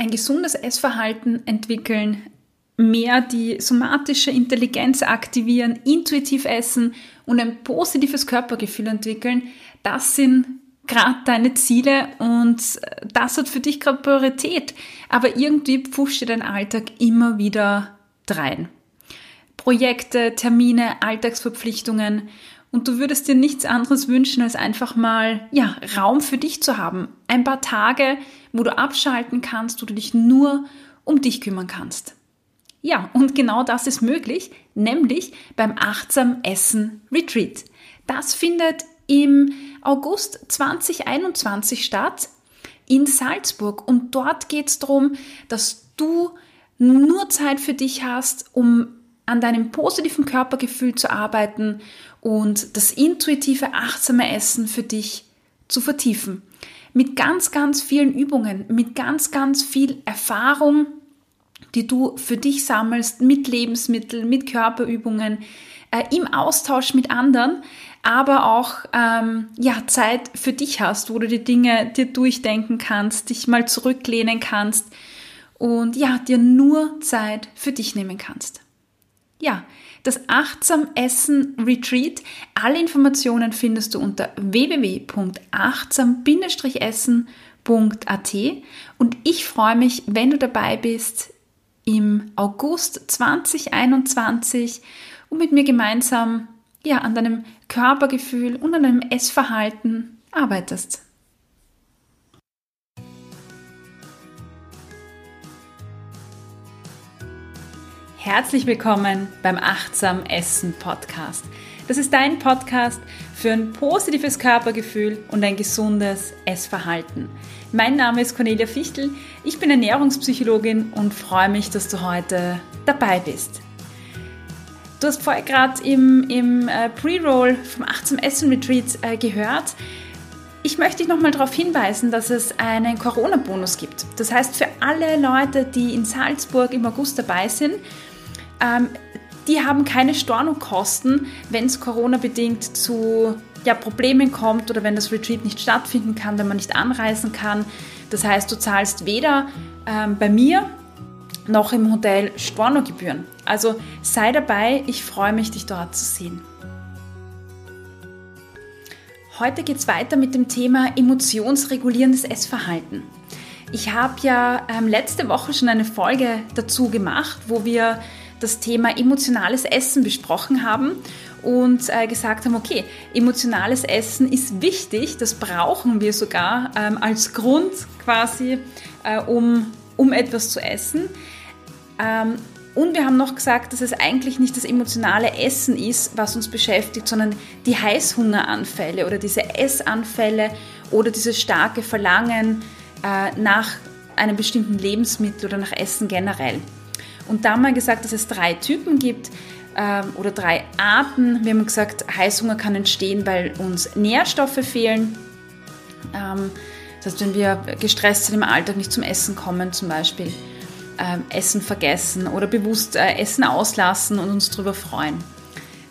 ein gesundes Essverhalten entwickeln, mehr die somatische Intelligenz aktivieren, intuitiv essen und ein positives Körpergefühl entwickeln, das sind gerade deine Ziele und das hat für dich gerade Priorität. Aber irgendwie pfuscht dir dein Alltag immer wieder drein. Projekte, Termine, Alltagsverpflichtungen und du würdest dir nichts anderes wünschen, als einfach mal, ja, Raum für dich zu haben. Ein paar Tage, wo du abschalten kannst, wo du dich nur um dich kümmern kannst. Ja, und genau das ist möglich, nämlich beim Achtsam Essen Retreat. Das findet im August 2021 statt in Salzburg und dort geht es darum, dass du nur Zeit für dich hast, um an deinem positiven Körpergefühl zu arbeiten und das intuitive, achtsame Essen für dich zu vertiefen. Mit ganz, ganz vielen Übungen, mit ganz, ganz viel Erfahrung, die du für dich sammelst, mit Lebensmitteln, mit Körperübungen, äh, im Austausch mit anderen, aber auch ähm, ja, Zeit für dich hast, wo du die Dinge dir durchdenken kannst, dich mal zurücklehnen kannst und ja, dir nur Zeit für dich nehmen kannst. Ja, das Achtsam Essen Retreat. Alle Informationen findest du unter www.achtsam-essen.at und ich freue mich, wenn du dabei bist im August 2021 und mit mir gemeinsam ja, an deinem Körpergefühl und an deinem Essverhalten arbeitest. Herzlich willkommen beim Achtsam Essen Podcast. Das ist dein Podcast für ein positives Körpergefühl und ein gesundes Essverhalten. Mein Name ist Cornelia Fichtel, ich bin Ernährungspsychologin und freue mich, dass du heute dabei bist. Du hast vorher gerade im, im äh, Pre-Roll vom Achtsam Essen Retreat äh, gehört, ich möchte dich nochmal darauf hinweisen, dass es einen Corona-Bonus gibt. Das heißt, für alle Leute, die in Salzburg im August dabei sind, ähm, die haben keine Stornokosten, wenn es Corona-bedingt zu ja, Problemen kommt oder wenn das Retreat nicht stattfinden kann, wenn man nicht anreisen kann. Das heißt, du zahlst weder ähm, bei mir noch im Hotel Stornogebühren. Also sei dabei, ich freue mich, dich dort zu sehen. Heute geht es weiter mit dem Thema emotionsregulierendes Essverhalten. Ich habe ja ähm, letzte Woche schon eine Folge dazu gemacht, wo wir das Thema emotionales Essen besprochen haben und äh, gesagt haben, okay, emotionales Essen ist wichtig, das brauchen wir sogar ähm, als Grund quasi, äh, um, um etwas zu essen. Ähm, und wir haben noch gesagt, dass es eigentlich nicht das emotionale Essen ist, was uns beschäftigt, sondern die Heißhungeranfälle oder diese Essanfälle oder dieses starke Verlangen äh, nach einem bestimmten Lebensmittel oder nach Essen generell. Und da haben wir gesagt, dass es drei Typen gibt ähm, oder drei Arten. Wir haben gesagt, Heißhunger kann entstehen, weil uns Nährstoffe fehlen. Ähm, das heißt, wenn wir gestresst sind im Alltag, nicht zum Essen kommen zum Beispiel, ähm, Essen vergessen oder bewusst äh, Essen auslassen und uns darüber freuen.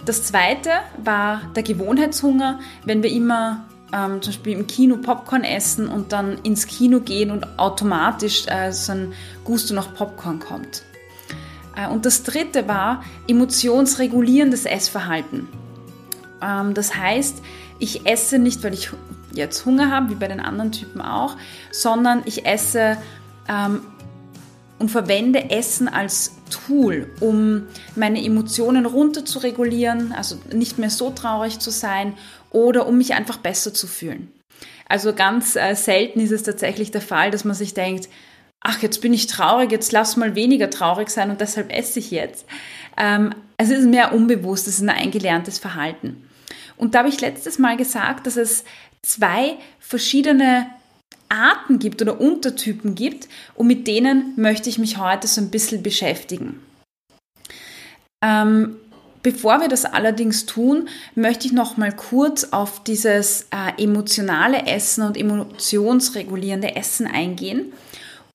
Das zweite war der Gewohnheitshunger, wenn wir immer ähm, zum Beispiel im Kino Popcorn essen und dann ins Kino gehen und automatisch äh, so ein Gusto nach Popcorn kommt. Äh, und das dritte war emotionsregulierendes Essverhalten. Ähm, das heißt, ich esse nicht, weil ich jetzt Hunger habe, wie bei den anderen Typen auch, sondern ich esse ähm, und verwende Essen als Tool, um meine Emotionen runter zu regulieren, also nicht mehr so traurig zu sein oder um mich einfach besser zu fühlen. Also ganz äh, selten ist es tatsächlich der Fall, dass man sich denkt, ach, jetzt bin ich traurig, jetzt lass mal weniger traurig sein und deshalb esse ich jetzt. Ähm, es ist mehr unbewusst, es ist ein eingelerntes Verhalten. Und da habe ich letztes Mal gesagt, dass es zwei verschiedene Arten gibt oder Untertypen gibt und mit denen möchte ich mich heute so ein bisschen beschäftigen. Ähm, bevor wir das allerdings tun, möchte ich noch mal kurz auf dieses äh, emotionale Essen und emotionsregulierende Essen eingehen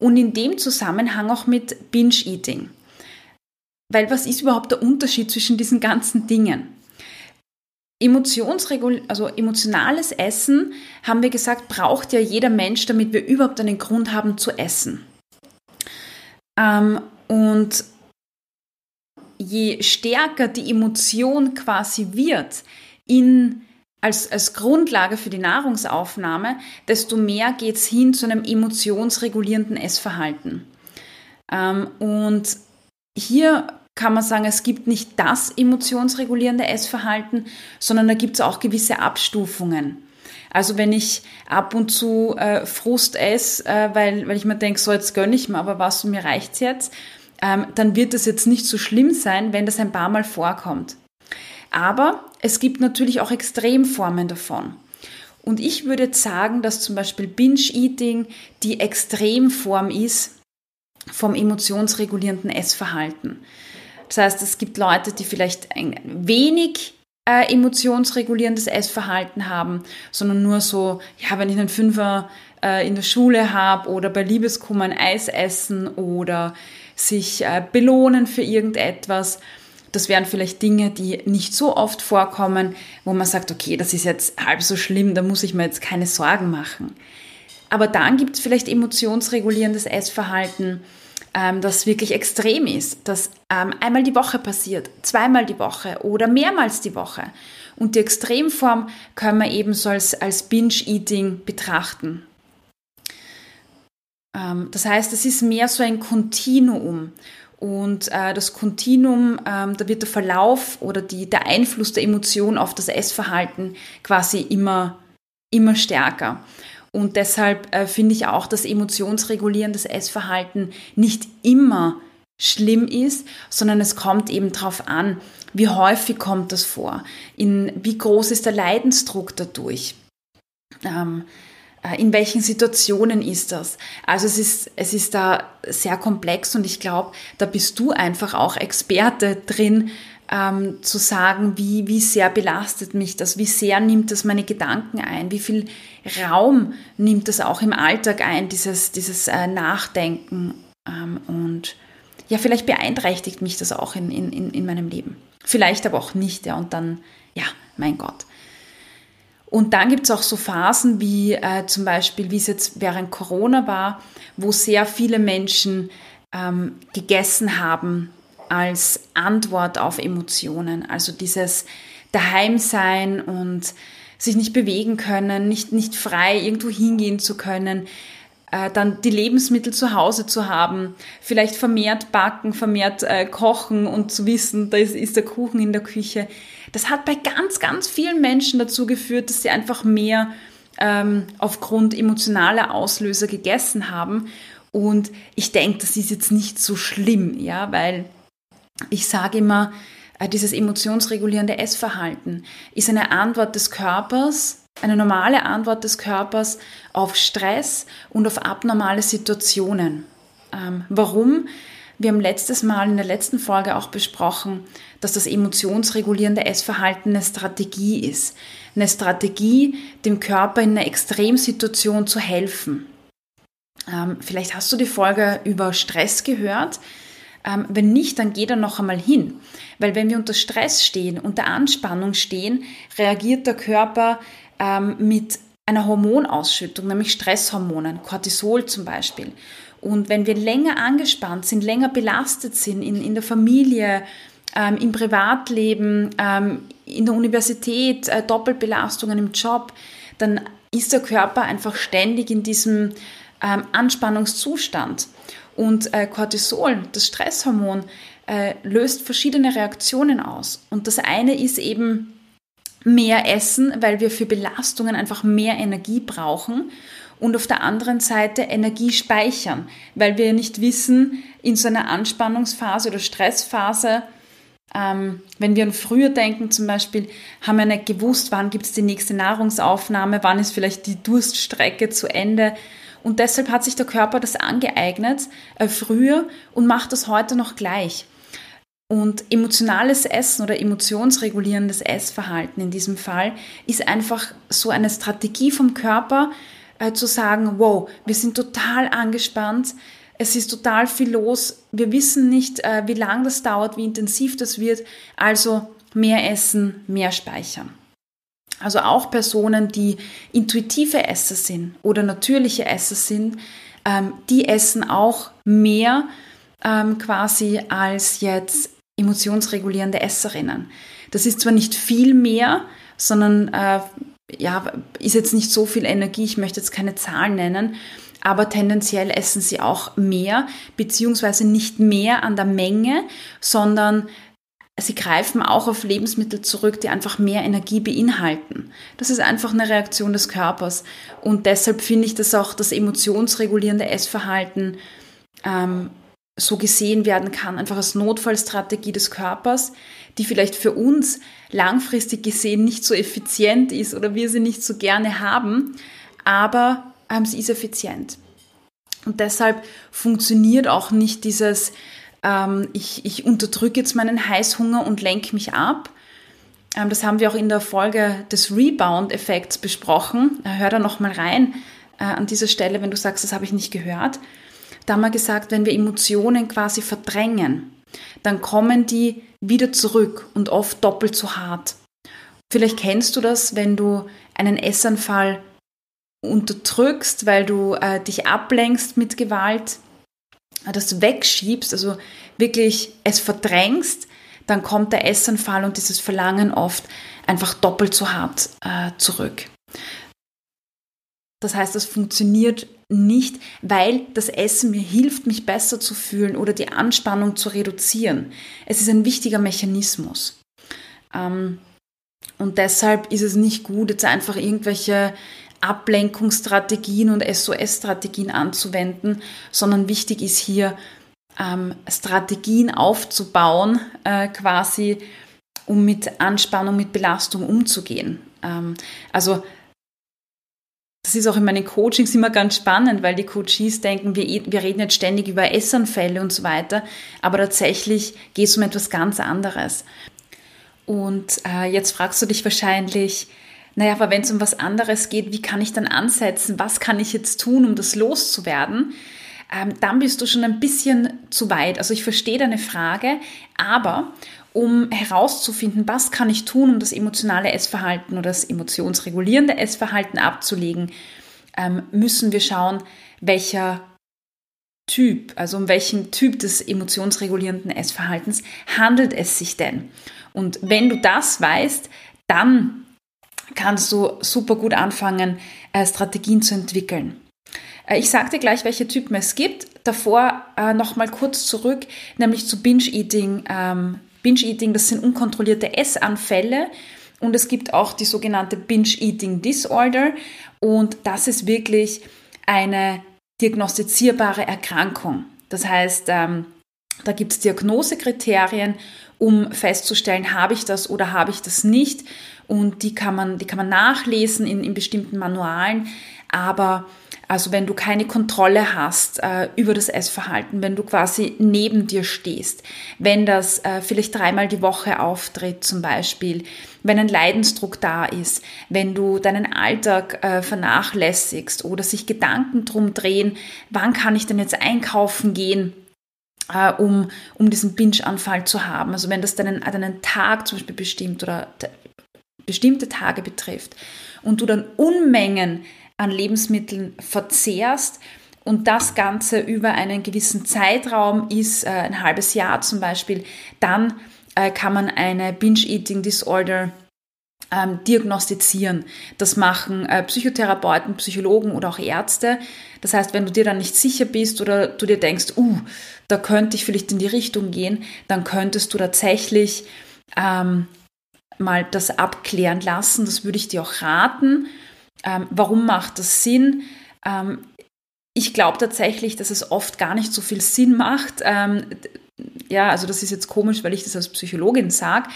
und in dem Zusammenhang auch mit Binge-Eating. Weil was ist überhaupt der Unterschied zwischen diesen ganzen Dingen? Emotionsregul also emotionales Essen, haben wir gesagt, braucht ja jeder Mensch, damit wir überhaupt einen Grund haben zu essen. Ähm, und je stärker die Emotion quasi wird in, als, als Grundlage für die Nahrungsaufnahme, desto mehr geht es hin zu einem emotionsregulierenden Essverhalten. Ähm, und hier kann man sagen, es gibt nicht das emotionsregulierende Essverhalten, sondern da gibt es auch gewisse Abstufungen. Also wenn ich ab und zu äh, Frust esse, äh, weil, weil ich mir denke, so jetzt gönne ich mir aber was und mir reicht's jetzt, ähm, dann wird es jetzt nicht so schlimm sein, wenn das ein paar Mal vorkommt. Aber es gibt natürlich auch Extremformen davon. Und ich würde sagen, dass zum Beispiel Binge-Eating die Extremform ist vom emotionsregulierenden Essverhalten. Das heißt, es gibt Leute, die vielleicht ein wenig äh, emotionsregulierendes Essverhalten haben, sondern nur so, ja, wenn ich einen Fünfer äh, in der Schule habe oder bei Liebeskummer ein Eis essen oder sich äh, belohnen für irgendetwas. Das wären vielleicht Dinge, die nicht so oft vorkommen, wo man sagt, okay, das ist jetzt halb so schlimm, da muss ich mir jetzt keine Sorgen machen. Aber dann gibt es vielleicht emotionsregulierendes Essverhalten, ähm, das wirklich extrem ist, das ähm, einmal die Woche passiert, zweimal die Woche oder mehrmals die Woche. Und die Extremform können wir eben so als, als Binge-Eating betrachten. Ähm, das heißt, es ist mehr so ein Kontinuum. Und äh, das Kontinuum, ähm, da wird der Verlauf oder die, der Einfluss der Emotion auf das Essverhalten quasi immer, immer stärker. Und deshalb äh, finde ich auch, dass emotionsregulierendes Essverhalten nicht immer schlimm ist, sondern es kommt eben darauf an, wie häufig kommt das vor, in, wie groß ist der Leidensdruck dadurch. Ähm, äh, in welchen Situationen ist das? Also es ist, es ist da sehr komplex und ich glaube, da bist du einfach auch Experte drin, ähm, zu sagen, wie, wie sehr belastet mich das, wie sehr nimmt das meine Gedanken ein, wie viel Raum nimmt das auch im Alltag ein, dieses, dieses äh, Nachdenken ähm, und ja, vielleicht beeinträchtigt mich das auch in, in, in meinem Leben. Vielleicht aber auch nicht, ja, und dann, ja, mein Gott. Und dann gibt es auch so Phasen wie äh, zum Beispiel, wie es jetzt während Corona war, wo sehr viele Menschen ähm, gegessen haben als Antwort auf Emotionen. Also dieses Daheimsein und sich nicht bewegen können, nicht, nicht frei irgendwo hingehen zu können, äh, dann die Lebensmittel zu Hause zu haben, vielleicht vermehrt backen, vermehrt äh, kochen und zu wissen, da ist, ist der Kuchen in der Küche. Das hat bei ganz, ganz vielen Menschen dazu geführt, dass sie einfach mehr ähm, aufgrund emotionaler Auslöser gegessen haben. Und ich denke, das ist jetzt nicht so schlimm, ja, weil ich sage immer, äh, dieses emotionsregulierende Essverhalten ist eine Antwort des Körpers, eine normale Antwort des Körpers auf Stress und auf abnormale Situationen. Ähm, warum? Wir haben letztes Mal in der letzten Folge auch besprochen, dass das emotionsregulierende Essverhalten eine Strategie ist. Eine Strategie, dem Körper in einer Extremsituation zu helfen. Ähm, vielleicht hast du die Folge über Stress gehört. Ähm, wenn nicht, dann geh da noch einmal hin. Weil wenn wir unter Stress stehen, unter Anspannung stehen, reagiert der Körper ähm, mit einer Hormonausschüttung, nämlich Stresshormonen, Cortisol zum Beispiel. Und wenn wir länger angespannt sind, länger belastet sind in, in der Familie, ähm, im Privatleben, ähm, in der Universität, äh, Doppelbelastungen im Job, dann ist der Körper einfach ständig in diesem ähm, Anspannungszustand. Und äh, Cortisol, das Stresshormon, äh, löst verschiedene Reaktionen aus. Und das eine ist eben mehr Essen, weil wir für Belastungen einfach mehr Energie brauchen und auf der anderen Seite Energie speichern, weil wir nicht wissen, in so einer Anspannungsphase oder Stressphase, ähm, wenn wir an früher denken zum Beispiel, haben wir nicht gewusst, wann gibt es die nächste Nahrungsaufnahme, wann ist vielleicht die Durststrecke zu Ende. Und deshalb hat sich der Körper das angeeignet äh, früher und macht das heute noch gleich. Und emotionales Essen oder emotionsregulierendes Essverhalten in diesem Fall ist einfach so eine Strategie vom Körper, äh, zu sagen, wow, wir sind total angespannt, es ist total viel los, wir wissen nicht, äh, wie lang das dauert, wie intensiv das wird, also mehr essen, mehr speichern. Also auch Personen, die intuitive Esser sind oder natürliche Esser sind, ähm, die essen auch mehr, ähm, quasi als jetzt emotionsregulierende Esserinnen. Das ist zwar nicht viel mehr, sondern äh, ja, ist jetzt nicht so viel Energie, ich möchte jetzt keine Zahlen nennen, aber tendenziell essen sie auch mehr, beziehungsweise nicht mehr an der Menge, sondern sie greifen auch auf Lebensmittel zurück, die einfach mehr Energie beinhalten. Das ist einfach eine Reaktion des Körpers. Und deshalb finde ich, dass auch das emotionsregulierende Essverhalten ähm, so gesehen werden kann, einfach als Notfallstrategie des Körpers, die vielleicht für uns langfristig gesehen nicht so effizient ist oder wir sie nicht so gerne haben, aber ähm, sie ist effizient. Und deshalb funktioniert auch nicht dieses, ähm, ich, ich unterdrücke jetzt meinen Heißhunger und lenke mich ab. Ähm, das haben wir auch in der Folge des Rebound-Effekts besprochen. Äh, hör da nochmal rein äh, an dieser Stelle, wenn du sagst, das habe ich nicht gehört. Da haben wir gesagt, wenn wir Emotionen quasi verdrängen, dann kommen die wieder zurück und oft doppelt so hart. Vielleicht kennst du das, wenn du einen Essanfall unterdrückst, weil du äh, dich ablenkst mit Gewalt, das wegschiebst, also wirklich es verdrängst, dann kommt der Essanfall und dieses Verlangen oft einfach doppelt so hart äh, zurück. Das heißt, das funktioniert nicht, weil das Essen mir hilft, mich besser zu fühlen oder die Anspannung zu reduzieren. Es ist ein wichtiger Mechanismus. Ähm, und deshalb ist es nicht gut, jetzt einfach irgendwelche Ablenkungsstrategien und SOS-Strategien anzuwenden, sondern wichtig ist hier, ähm, Strategien aufzubauen, äh, quasi, um mit Anspannung, mit Belastung umzugehen. Ähm, also das ist auch in meinen Coachings immer ganz spannend, weil die Coaches denken, wir, wir reden jetzt ständig über Essanfälle und so weiter, aber tatsächlich geht es um etwas ganz anderes. Und äh, jetzt fragst du dich wahrscheinlich, naja, aber wenn es um was anderes geht, wie kann ich dann ansetzen? Was kann ich jetzt tun, um das loszuwerden? Ähm, dann bist du schon ein bisschen zu weit. Also ich verstehe deine Frage, aber um herauszufinden, was kann ich tun, um das emotionale Essverhalten oder das emotionsregulierende Essverhalten abzulegen, ähm, müssen wir schauen, welcher Typ, also um welchen Typ des emotionsregulierenden Essverhaltens handelt es sich denn? Und wenn du das weißt, dann kannst du super gut anfangen, äh, Strategien zu entwickeln. Äh, ich dir gleich, welche Typen es gibt. Davor äh, nochmal kurz zurück, nämlich zu Binge-Eating, ähm, Binge-Eating, das sind unkontrollierte Essanfälle. Und es gibt auch die sogenannte Binge-Eating Disorder. Und das ist wirklich eine diagnostizierbare Erkrankung. Das heißt, ähm, da gibt es Diagnosekriterien, um festzustellen, habe ich das oder habe ich das nicht. Und die kann man, die kann man nachlesen in, in bestimmten Manualen. Aber also wenn du keine Kontrolle hast äh, über das Essverhalten, wenn du quasi neben dir stehst, wenn das äh, vielleicht dreimal die Woche auftritt zum Beispiel, wenn ein Leidensdruck da ist, wenn du deinen Alltag äh, vernachlässigst oder sich Gedanken drum drehen, wann kann ich denn jetzt einkaufen gehen, äh, um, um diesen Binge-Anfall zu haben. Also wenn das deinen, deinen Tag zum Beispiel bestimmt oder bestimmte Tage betrifft und du dann Unmengen an Lebensmitteln verzehrst und das Ganze über einen gewissen Zeitraum ist, äh, ein halbes Jahr zum Beispiel, dann äh, kann man eine Binge-Eating Disorder ähm, diagnostizieren. Das machen äh, Psychotherapeuten, Psychologen oder auch Ärzte. Das heißt, wenn du dir dann nicht sicher bist oder du dir denkst, uh, da könnte ich vielleicht in die Richtung gehen, dann könntest du tatsächlich ähm, mal das abklären lassen. Das würde ich dir auch raten. Ähm, warum macht das Sinn? Ähm, ich glaube tatsächlich, dass es oft gar nicht so viel Sinn macht. Ähm, ja, also das ist jetzt komisch, weil ich das als Psychologin sage.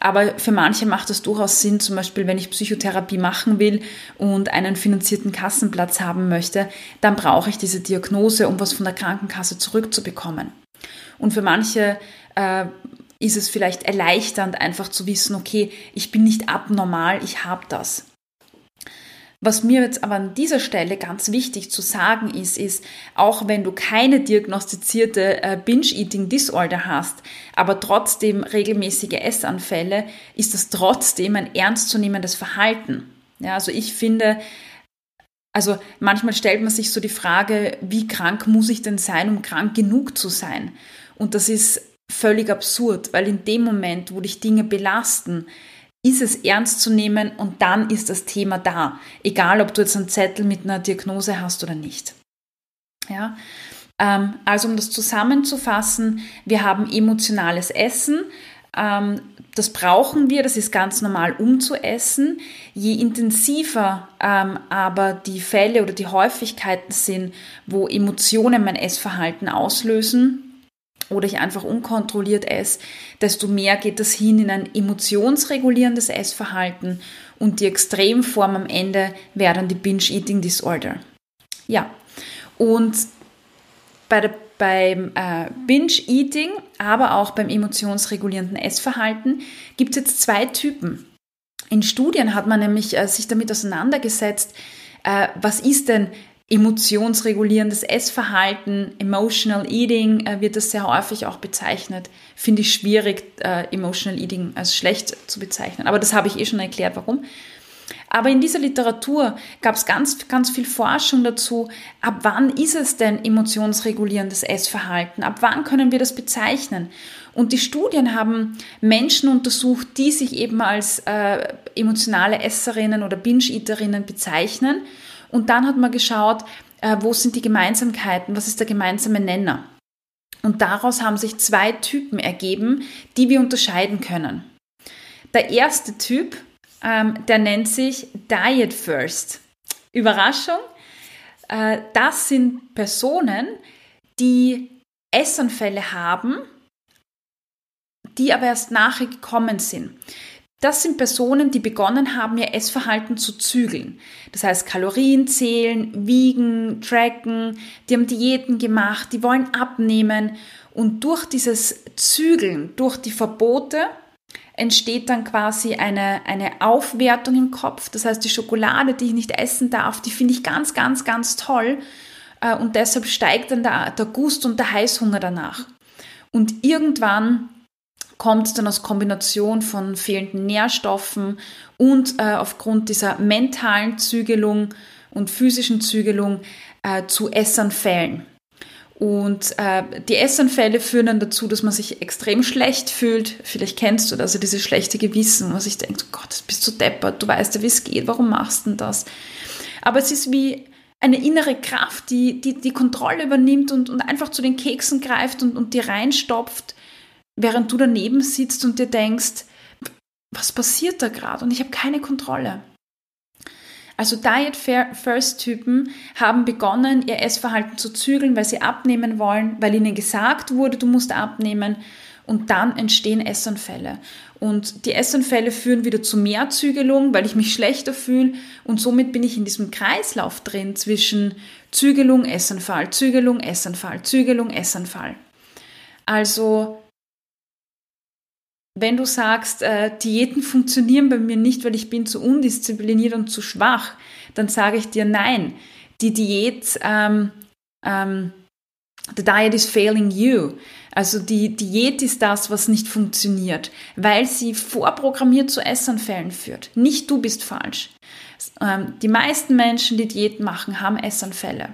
Aber für manche macht es durchaus Sinn, zum Beispiel, wenn ich Psychotherapie machen will und einen finanzierten Kassenplatz haben möchte, dann brauche ich diese Diagnose, um was von der Krankenkasse zurückzubekommen. Und für manche äh, ist es vielleicht erleichternd, einfach zu wissen, okay, ich bin nicht abnormal, ich habe das. Was mir jetzt aber an dieser Stelle ganz wichtig zu sagen ist, ist, auch wenn du keine diagnostizierte äh, Binge-Eating Disorder hast, aber trotzdem regelmäßige Essanfälle, ist das trotzdem ein ernstzunehmendes Verhalten. Ja, also ich finde, Also manchmal stellt man sich so die Frage, wie krank muss ich denn sein, um krank genug zu sein? Und das ist völlig absurd, weil in dem Moment, wo dich Dinge belasten, ist es ernst zu nehmen und dann ist das Thema da. Egal, ob du jetzt einen Zettel mit einer Diagnose hast oder nicht. Ja, ähm, also um das zusammenzufassen, wir haben emotionales Essen. Ähm, das brauchen wir, das ist ganz normal, um zu essen. Je intensiver ähm, aber die Fälle oder die Häufigkeiten sind, wo Emotionen mein Essverhalten auslösen, oder ich einfach unkontrolliert esse, desto mehr geht das hin in ein emotionsregulierendes Essverhalten und die Extremform am Ende wäre dann die Binge-Eating Disorder. Ja, und bei der, beim äh, Binge-Eating, aber auch beim emotionsregulierenden Essverhalten gibt es jetzt zwei Typen. In Studien hat man nämlich äh, sich damit auseinandergesetzt, äh, was ist denn emotionsregulierendes Essverhalten, Emotional Eating äh, wird das sehr häufig auch bezeichnet. Finde ich schwierig, äh, Emotional Eating als schlecht zu bezeichnen. Aber das habe ich eh schon erklärt, warum. Aber in dieser Literatur gab es ganz, ganz viel Forschung dazu, ab wann ist es denn emotionsregulierendes Essverhalten? Ab wann können wir das bezeichnen? Und die Studien haben Menschen untersucht, die sich eben als äh, emotionale Esserinnen oder Binge-Eaterinnen bezeichnen und dann hat man geschaut, äh, wo sind die Gemeinsamkeiten, was ist der gemeinsame Nenner. Und daraus haben sich zwei Typen ergeben, die wir unterscheiden können. Der erste Typ, ähm, der nennt sich Diet First. Überraschung, äh, das sind Personen, die Essanfälle haben, die aber erst nachher gekommen sind. Das sind Personen, die begonnen haben, ihr Essverhalten zu zügeln. Das heißt, Kalorien zählen, wiegen, tracken, die haben Diäten gemacht, die wollen abnehmen. Und durch dieses Zügeln, durch die Verbote, entsteht dann quasi eine, eine Aufwertung im Kopf. Das heißt, die Schokolade, die ich nicht essen darf, die finde ich ganz, ganz, ganz toll. Äh, und deshalb steigt dann der, der Gust und der Heißhunger danach. Und irgendwann kommt es dann aus Kombination von fehlenden Nährstoffen und äh, aufgrund dieser mentalen Zügelung und physischen Zügelung äh, zu Essanfällen. Und äh, die Essanfälle führen dann dazu, dass man sich extrem schlecht fühlt. Vielleicht kennst du das, also dieses schlechte Gewissen, wo man sich denkt, oh Gott, bist du deppert, du weißt ja, wie es geht, warum machst du denn das? Aber es ist wie eine innere Kraft, die die, die Kontrolle übernimmt und, und einfach zu den Keksen greift und, und die reinstopft während du daneben sitzt und dir denkst, was passiert da gerade und ich habe keine Kontrolle. Also Diet First Typen haben begonnen, ihr Essverhalten zu zügeln, weil sie abnehmen wollen, weil ihnen gesagt wurde, du musst abnehmen und dann entstehen Essanfälle. Und die Essanfälle führen wieder zu mehr Zügelung, weil ich mich schlechter fühle und somit bin ich in diesem Kreislauf drin zwischen Zügelung, Essanfall, Zügelung, Essanfall, Zügelung, Essanfall. Also wenn du sagst, äh, Diäten funktionieren bei mir nicht, weil ich bin zu undiszipliniert und zu schwach, dann sage ich dir nein. Die Diät, ähm, ähm, the diet is failing you. Also die Diät ist das, was nicht funktioniert, weil sie vorprogrammiert zu Essanfällen führt. Nicht du bist falsch. Ähm, die meisten Menschen, die Diät machen, haben Essanfälle.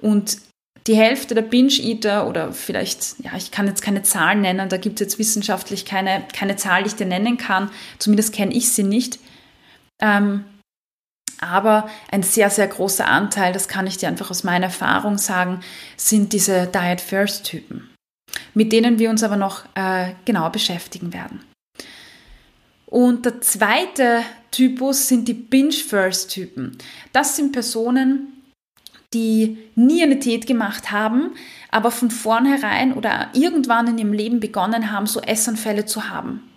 Und die Hälfte der Binge-Eater oder vielleicht, ja, ich kann jetzt keine Zahlen nennen, da gibt es jetzt wissenschaftlich keine, keine Zahl, die ich dir nennen kann, zumindest kenne ich sie nicht. Ähm, aber ein sehr, sehr großer Anteil, das kann ich dir einfach aus meiner Erfahrung sagen, sind diese Diet First-Typen, mit denen wir uns aber noch äh, genauer beschäftigen werden. Und der zweite Typus sind die Binge-First-Typen. Das sind Personen, die nie eine Diät gemacht haben, aber von vornherein oder irgendwann in ihrem Leben begonnen haben, so Essanfälle zu haben.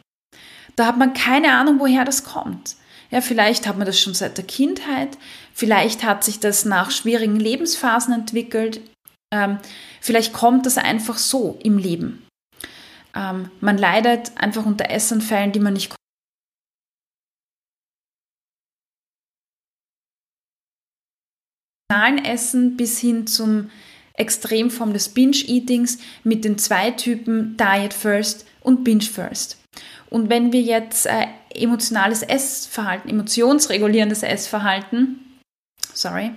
Da hat man keine Ahnung, woher das kommt. Ja, vielleicht hat man das schon seit der Kindheit, vielleicht hat sich das nach schwierigen Lebensphasen entwickelt, ähm, vielleicht kommt das einfach so im Leben. Ähm, man leidet einfach unter Essanfällen, die man nicht Essen bis hin zum Extremform des Binge-Eatings mit den zwei Typen Diet First und Binge First. Und wenn wir jetzt äh, emotionales Essverhalten, emotionsregulierendes Essverhalten sorry,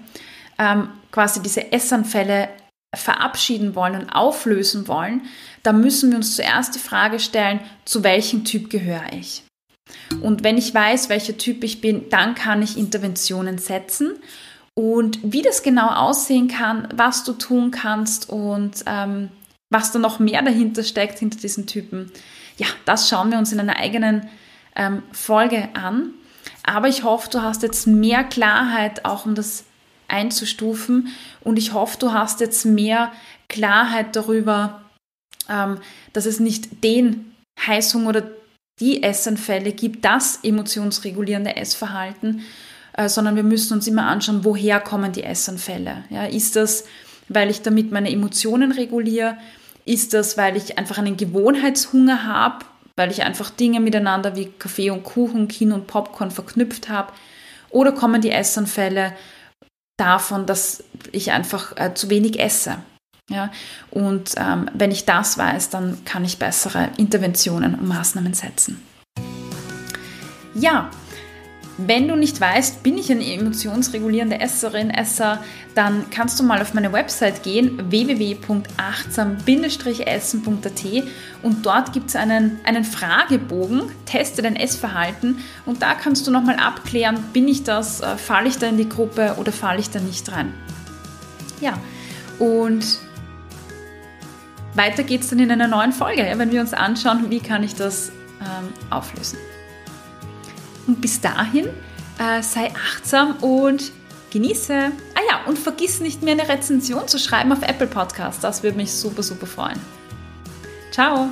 ähm, quasi diese Essanfälle verabschieden wollen und auflösen wollen, dann müssen wir uns zuerst die Frage stellen, zu welchem Typ gehöre ich? Und wenn ich weiß, welcher Typ ich bin, dann kann ich Interventionen setzen. Und wie das genau aussehen kann, was du tun kannst und ähm, was da noch mehr dahinter steckt, hinter diesen Typen, ja, das schauen wir uns in einer eigenen ähm, Folge an. Aber ich hoffe, du hast jetzt mehr Klarheit auch um das einzustufen und ich hoffe, du hast jetzt mehr Klarheit darüber, ähm, dass es nicht den Heißhunger oder die Essanfälle gibt, das emotionsregulierende Essverhalten, äh, sondern wir müssen uns immer anschauen, woher kommen die Essanfälle. Ja, ist das, weil ich damit meine Emotionen reguliere? Ist das, weil ich einfach einen Gewohnheitshunger habe, weil ich einfach Dinge miteinander wie Kaffee und Kuchen, Kino und Popcorn verknüpft habe? Oder kommen die Essanfälle davon, dass ich einfach äh, zu wenig esse? Ja, und ähm, wenn ich das weiß, dann kann ich bessere Interventionen und Maßnahmen setzen. Ja, wenn du nicht weißt, bin ich eine emotionsregulierende Esserin, Esser, dann kannst du mal auf meine Website gehen, www.achtsam-essen.at und dort gibt es einen, einen Fragebogen, teste dein Essverhalten und da kannst du nochmal abklären, bin ich das, äh, falle ich da in die Gruppe oder falle ich da nicht rein. Ja, und weiter geht es dann in einer neuen Folge, wenn wir uns anschauen, wie kann ich das ähm, auflösen. Und bis dahin äh, sei achtsam und genieße. Ah ja, und vergiss nicht mir eine Rezension zu schreiben auf Apple Podcast. Das würde mich super, super freuen. Ciao!